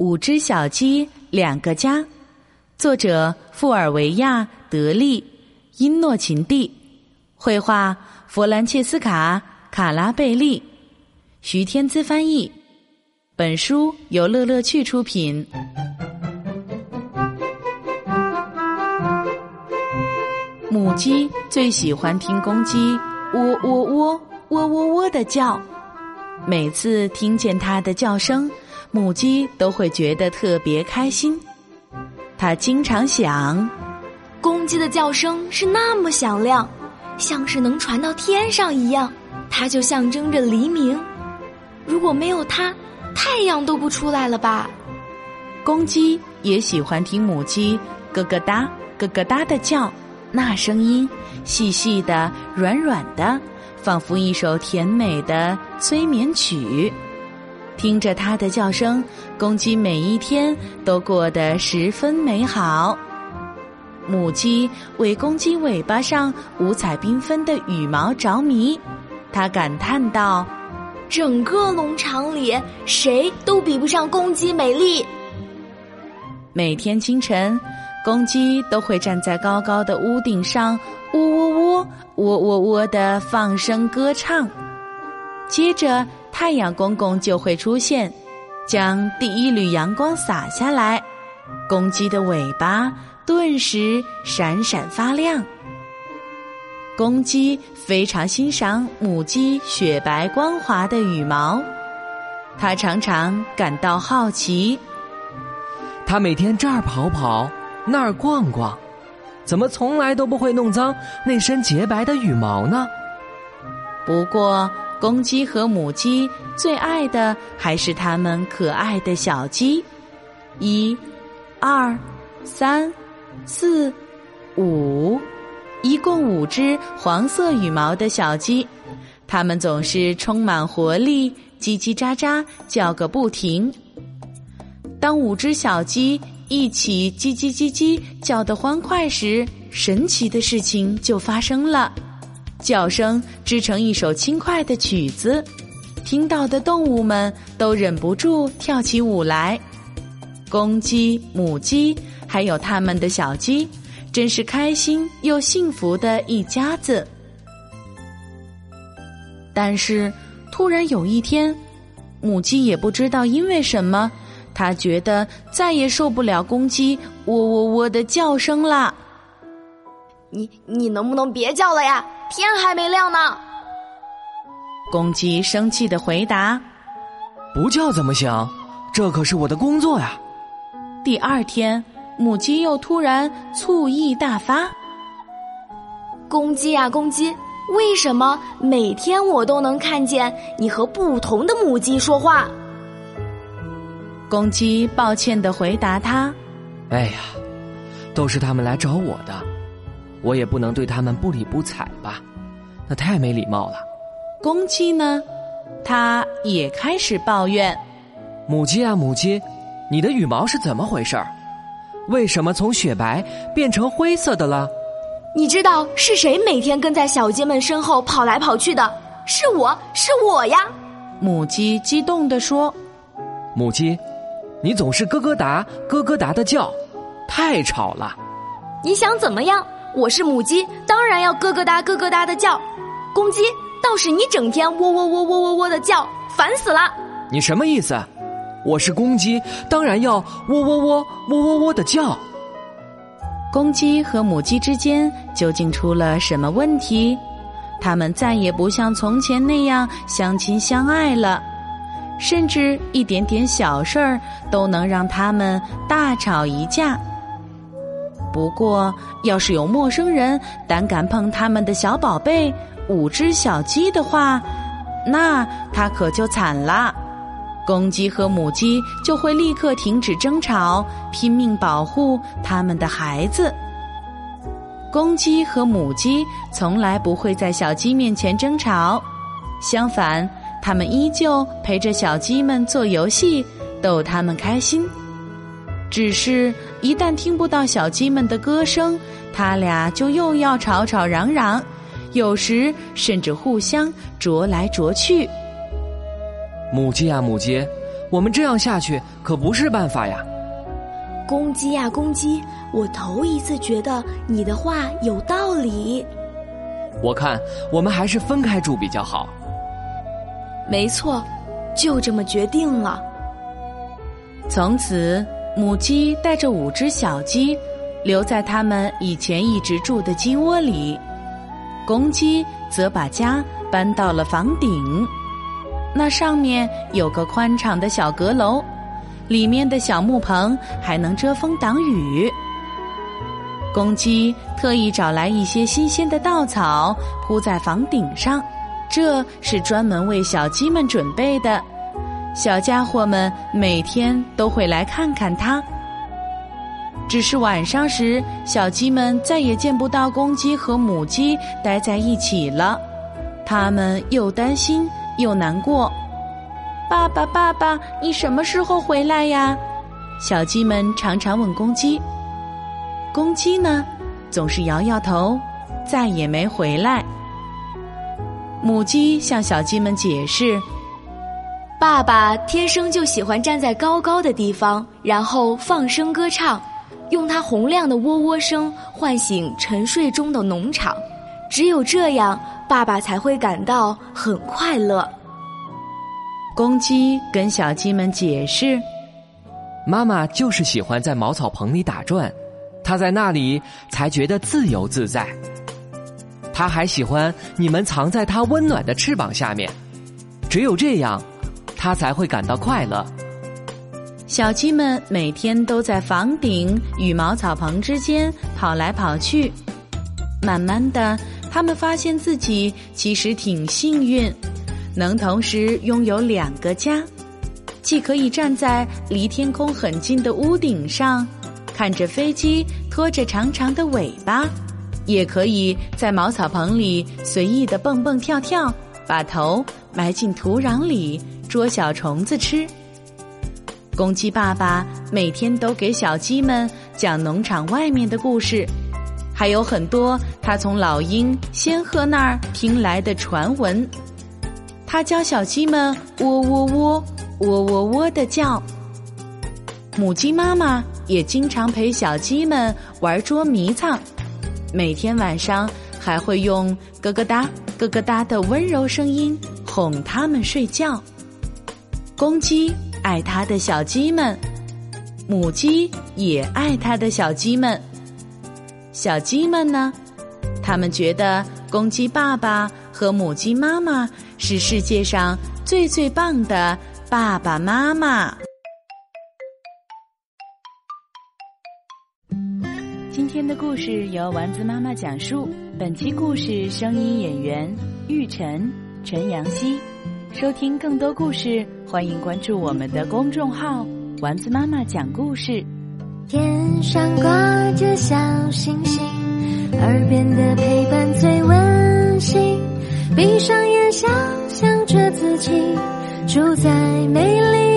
五只小鸡，两个家。作者：富尔维亚·德利，因诺琴蒂，绘画：弗兰切斯卡·卡拉贝利，徐天姿翻译。本书由乐乐趣出品。母鸡最喜欢听公鸡喔喔喔喔喔喔的叫，每次听见它的叫声。母鸡都会觉得特别开心，它经常想：公鸡的叫声是那么响亮，像是能传到天上一样，它就象征着黎明。如果没有它，太阳都不出来了吧？公鸡也喜欢听母鸡咯咯哒、咯咯哒的叫，那声音细细的、软软的，仿佛一首甜美的催眠曲。听着它的叫声，公鸡每一天都过得十分美好。母鸡为公鸡尾巴上五彩缤纷的羽毛着迷，它感叹道：“整个农场里，谁都比不上公鸡美丽。”每天清晨，公鸡都会站在高高的屋顶上，喔喔喔，喔喔喔的放声歌唱。接着。太阳公公就会出现，将第一缕阳光洒下来，公鸡的尾巴顿时闪闪发亮。公鸡非常欣赏母鸡雪白光滑的羽毛，它常常感到好奇。它每天这儿跑跑，那儿逛逛，怎么从来都不会弄脏那身洁白的羽毛呢？不过。公鸡和母鸡最爱的还是它们可爱的小鸡，一、二、三、四、五，一共五只黄色羽毛的小鸡，它们总是充满活力，叽叽喳喳叫个不停。当五只小鸡一起叽叽叽叽叫得欢快时，神奇的事情就发生了。叫声织成一首轻快的曲子，听到的动物们都忍不住跳起舞来。公鸡、母鸡还有它们的小鸡，真是开心又幸福的一家子。但是，突然有一天，母鸡也不知道因为什么，它觉得再也受不了公鸡喔喔喔的叫声了。你你能不能别叫了呀？天还没亮呢。公鸡生气的回答：“不叫怎么行？这可是我的工作呀。”第二天，母鸡又突然醋意大发：“公鸡呀，公鸡，为什么每天我都能看见你和不同的母鸡说话？”公鸡抱歉的回答他：“哎呀，都是他们来找我的。”我也不能对他们不理不睬吧，那太没礼貌了。公鸡呢，它也开始抱怨：“母鸡啊，母鸡，你的羽毛是怎么回事儿？为什么从雪白变成灰色的了？你知道是谁每天跟在小鸡们身后跑来跑去的？是我是我呀！”母鸡激动地说：“母鸡，你总是咯咯哒咯咯哒的叫，太吵了。你想怎么样？”我是母鸡，当然要咯咯哒咯咯哒的叫。公鸡倒是你整天喔喔喔喔喔喔的叫，烦死了。你什么意思？我是公鸡，当然要喔喔喔喔喔喔的叫。公鸡和母鸡之间究竟出了什么问题？它们再也不像从前那样相亲相爱了，甚至一点点小事儿都能让它们大吵一架。不过，要是有陌生人胆敢碰他们的小宝贝五只小鸡的话，那他可就惨了。公鸡和母鸡就会立刻停止争吵，拼命保护他们的孩子。公鸡和母鸡从来不会在小鸡面前争吵，相反，他们依旧陪着小鸡们做游戏，逗他们开心。只是，一旦听不到小鸡们的歌声，他俩就又要吵吵嚷嚷，有时甚至互相啄来啄去。母鸡啊，母鸡，我们这样下去可不是办法呀。公鸡呀，公鸡，我头一次觉得你的话有道理。我看我们还是分开住比较好。没错，就这么决定了。从此，母鸡带着五只小鸡，留在他们以前一直住的鸡窝里。公鸡则把家搬到了房顶，那上面有个宽敞的小阁楼，里面的小木棚还能遮风挡雨。公鸡特意找来一些新鲜的稻草铺在房顶上，这是专门为小鸡们准备的。小家伙们每天都会来看看它。只是晚上时，小鸡们再也见不到公鸡和母鸡待在一起了，它们又担心又难过。爸爸，爸爸，你什么时候回来呀？小鸡们常常问公鸡。公鸡呢，总是摇摇头，再也没回来。母鸡向小鸡们解释。爸爸天生就喜欢站在高高的地方，然后放声歌唱，用他洪亮的喔喔声唤醒沉睡中的农场。只有这样，爸爸才会感到很快乐。公鸡跟小鸡们解释：“妈妈就是喜欢在茅草棚里打转，她在那里才觉得自由自在。她还喜欢你们藏在她温暖的翅膀下面，只有这样。”他才会感到快乐。小鸡们每天都在房顶与茅草棚之间跑来跑去。慢慢的，他们发现自己其实挺幸运，能同时拥有两个家，既可以站在离天空很近的屋顶上，看着飞机拖着长长的尾巴，也可以在茅草棚里随意的蹦蹦跳跳，把头埋进土壤里。捉小虫子吃。公鸡爸爸每天都给小鸡们讲农场外面的故事，还有很多他从老鹰、仙鹤那儿听来的传闻。他教小鸡们喔喔喔、喔喔喔的叫。母鸡妈妈也经常陪小鸡们玩捉迷藏，每天晚上还会用咯咯哒、咯咯哒的温柔声音哄它们睡觉。公鸡爱它的小鸡们，母鸡也爱它的小鸡们。小鸡们呢？他们觉得公鸡爸爸和母鸡妈妈是世界上最最棒的爸爸妈妈。今天的故事由丸子妈妈讲述，本期故事声音演员玉晨、陈阳希。收听更多故事，欢迎关注我们的公众号“丸子妈妈讲故事”。天上挂着小星星，耳边的陪伴最温馨。闭上眼，想象着自己住在美丽。